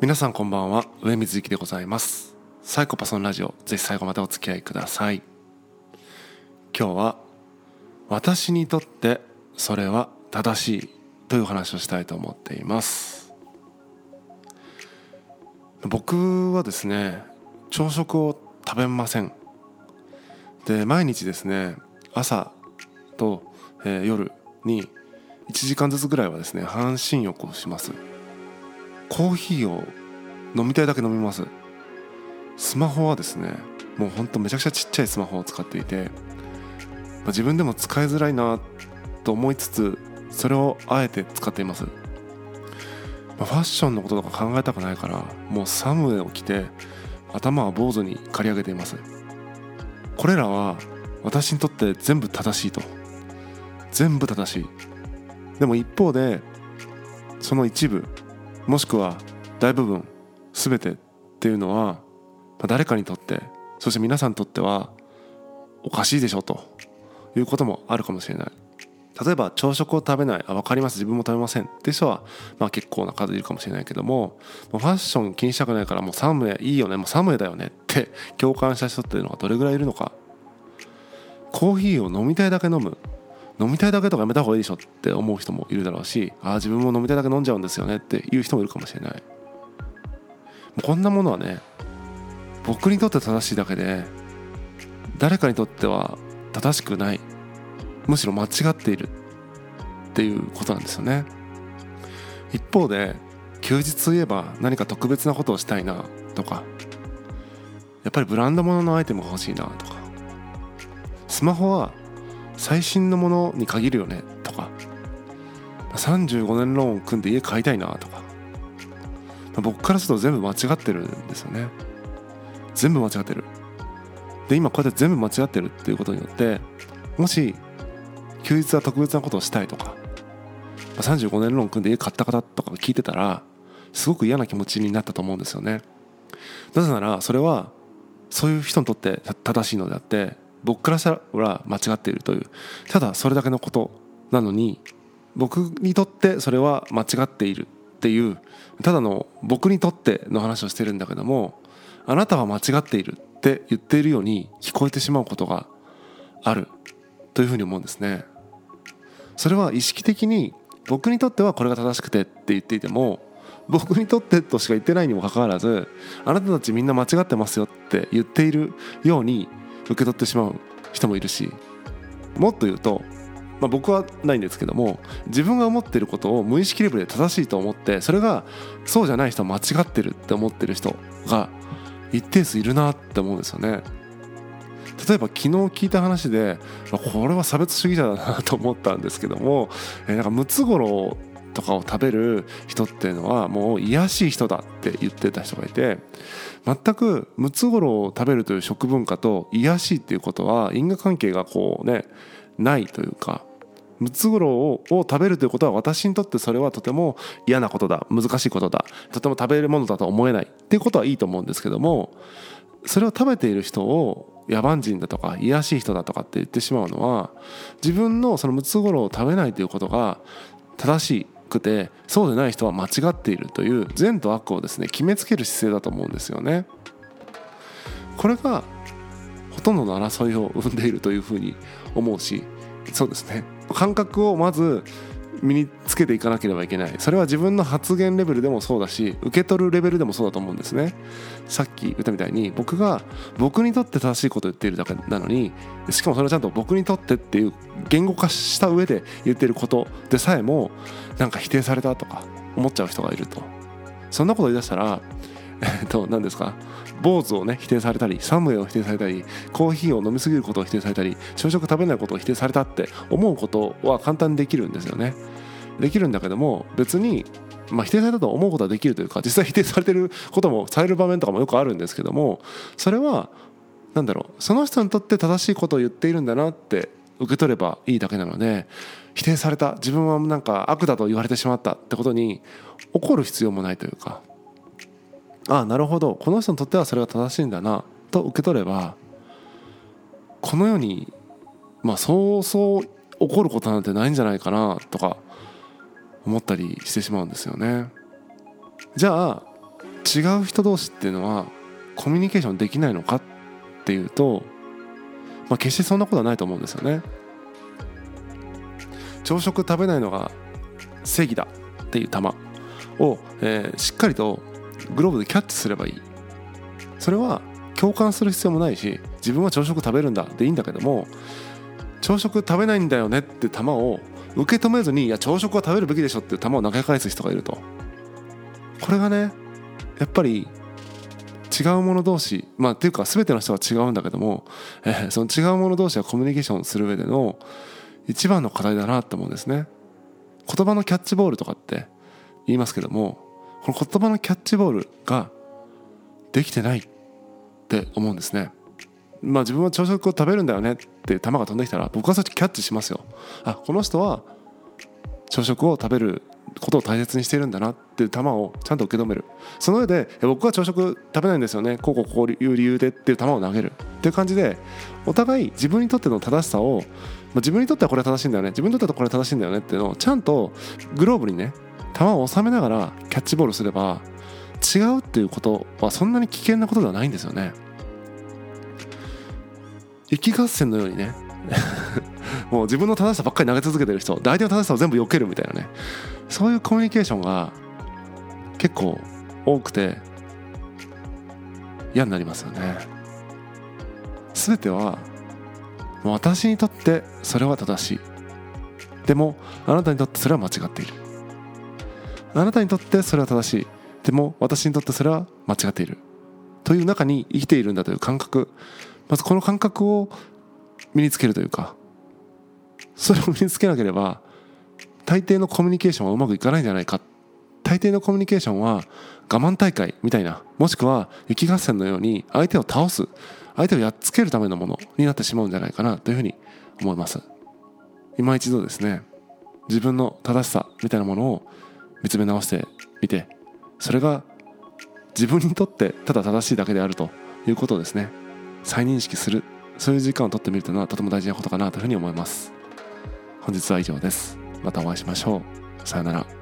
皆さんこんばんは。上水幸でございます。サイコパソンラジオぜひ最後までお付き合いください。今日は私にとってそれは正しいという話をしたいと思っています。僕はですね朝食を食べません。で毎日ですね朝と、えー、夜に1時間ずつぐらいはですね半身浴をします。コーヒーを飲みたいだけ飲みます。スマホはですねもうほんとめちゃくちゃちっちゃいスマホを使っていて、まあ、自分でも使いづらいなと思いつつそれをあえて使っています、まあ、ファッションのこととか考えたくないからもうサムエを着て頭は坊主に刈り上げています。これらは私にとって全部正しいと。全部正しい。でも一方でその一部もしくは大部分全てっていうのは誰かにとってそして皆さんにとってはおかしいでしょということもあるかもしれない。例えば朝食を食べない。あ分かります。自分も食べません。って人はまあ結構な数いるかもしれないけどもファッション気にしたくないからもうサムエいいよね。もうサムエだよね。って共感した人っていうのがどれぐらいいるのか。コーヒーを飲みたいだけ飲む。飲みたいだけとかやめた方がいいでしょって思う人もいるだろうしああ自分も飲みたいだけ飲んじゃうんですよねっていう人もいるかもしれない。こんなものはね僕にとって正しいだけで誰かにとっては正しくないむしろ間違っているっていうことなんですよね。一方で休日といえば何か特別なことをしたいなとかやっぱりブランド物のアイテムが欲しいなとかスマホは最新のものに限るよねとか。35年ローン組んで家買いたいなとか。僕からすると全部間違ってるんですよね。全部間違ってる。で今こうやって全部間違ってるっていうことによってもし休日は特別なことをしたいとか35年ローン組んで家買った方とか聞いてたらすごく嫌な気持ちになったと思うんですよね。なぜならそれはそういう人にとって正しいのであって僕からしたら間違っているというただそれだけのことなのに僕にとってそれは間違っているっていうただの僕にとっての話をしてるんだけどもあなたは間違っているって言っているように聞こえてしまうことがあるというふうに思うんですね。それは意識的に僕にとってはこれが正しくてって言っていても僕にとってとしか言ってないにもかかわらずあなたたちみんな間違ってますよって言っているように受け取ってしまう人もいるしもっと言うとまあ、僕はないんですけども自分が思ってることを無意識レベルで正しいと思ってそれがそうじゃない人は間違ってるって思ってる人が一定数いるなって思うんですよね。例えば昨日聞いた話でこれは差別主義者だなと思ったんですけども、えなんかムツゴロウとかを食べる人っていうのはもう癒しい人だって言ってた人がいて全くムツゴロウを食べるという食文化と癒しいっていうことは因果関係がこうねないというかムツゴロウを食べるということは私にとってそれはとても嫌なことだ難しいことだとても食べるものだと思えないっていうことはいいと思うんですけどもそれを食べている人を野蛮人だとか卑しい人だとかって言ってしまうのは自分のそのムツゴロウを食べないということが正しいくてそうでない人は間違っているという善と悪をですね決めつける姿勢だと思うんですよね。これがほとんどの争いを生んでいるというふうに思うしそうですね感覚をまず身につけていかなければいけない。それは自分の発言レベルでもそうだし受け取るレベルでもそうだと思うんですね。さっき言ったみたいに僕が僕にとって正しいことを言っているだけなのにしかもそれはちゃんと僕にとってっていう言語化した上で言っていることでさえもなんか否定されたとか思っちゃう人がいると。そんなこと言い出したらえ っと何ですか？坊主をね否定されたりサムエを否定されたりコーヒーを飲みすぎることを否定されたり朝食食べないことを否定されたって思うことは簡単にできるんですよね。できるんだけども別にまあ、否定されたと思うことはできるというか実際否定されてることもされる場面とかもよくあるんですけどもそれは何だろうその人にとって正しいことを言っているんだなって受け取ればいいだけなので否定された自分はなんか悪だと言われてしまったってことに怒る必要もないというかあなるほどこの人にとってはそれが正しいんだなと受け取ればこの世にまあそうそう起こることなんてないんじゃないかなとか思ったりしてしまうんですよね。じゃあ違う人同士っていうのはコミュニケーションできないのかっていうと、まあ、決してそんなことはないと思うんですよね朝食食べないのが正義だっていう球を、えー、しっかりとグローブでキャッチすればいい。それは共感する必要もないし自分は朝食食べるんだでいいんだけども朝食食べないんだよねって球を受け止めずにいや朝食は食べるべきでしょっていう球を投げ返す人がいると。これがねやっぱり違う者同士まあっていうか全ての人は違うんだけども、えー、その違う者同士はコミュニケーションする上での一番の課題だなと思うんですね。言葉のキャッチボールとかって言いますけどもこの言葉のキャッチボールができてないって思うんですね。まあ自分は朝食を食べるんだよねっていう球が飛んできたら僕はそっちキャッチしますよ。あこの人は朝食を食べることを大切にしているんだなっていう球をちゃんと受け止める。その上で僕は朝食食べないんですよね。こうこうこういう理由でっていう球を投げる。っていう感じでお互い自分にとっての正しさを自分にとってはこれは正しいんだよね。自分にとってはこれは正しいんだよねっていうのをちゃんとグローブにね球を収めながらキャッチボールすれば違うっていうことはそんなに危険なことではないんですよね。息合戦のようにね。もう自分の正しさばっかり投げ続けてる人相手の正しさを全部避けるみたいなね。そういうコミュニケーションが結構多くて嫌になりますよね。全ては私にとってそれは正しい。でもあなたにとってそれは間違っている。あなたにとってそれは正しい。でも私にとってそれは間違っている。という中に生きているんだという感覚。まずこの感覚を身につけるというかそれを身につけなければ大抵のコミュニケーションはうまくいかないんじゃないか。大抵のコミュニケーションは我慢大会みたいなもしくは雪合戦のように相手を倒す相手をやっつけるためのものになってしまうんじゃないかなというふうに思います。今一度ですね自分の正しさみたいなものを見つめ直してみてそれが自分にとってただ正しいだけであるということをですね。再認識するそういう時間をとってみるというのはとても大事なことかなというふうに思います。本日は以上です。またお会いしましょう。さよなら。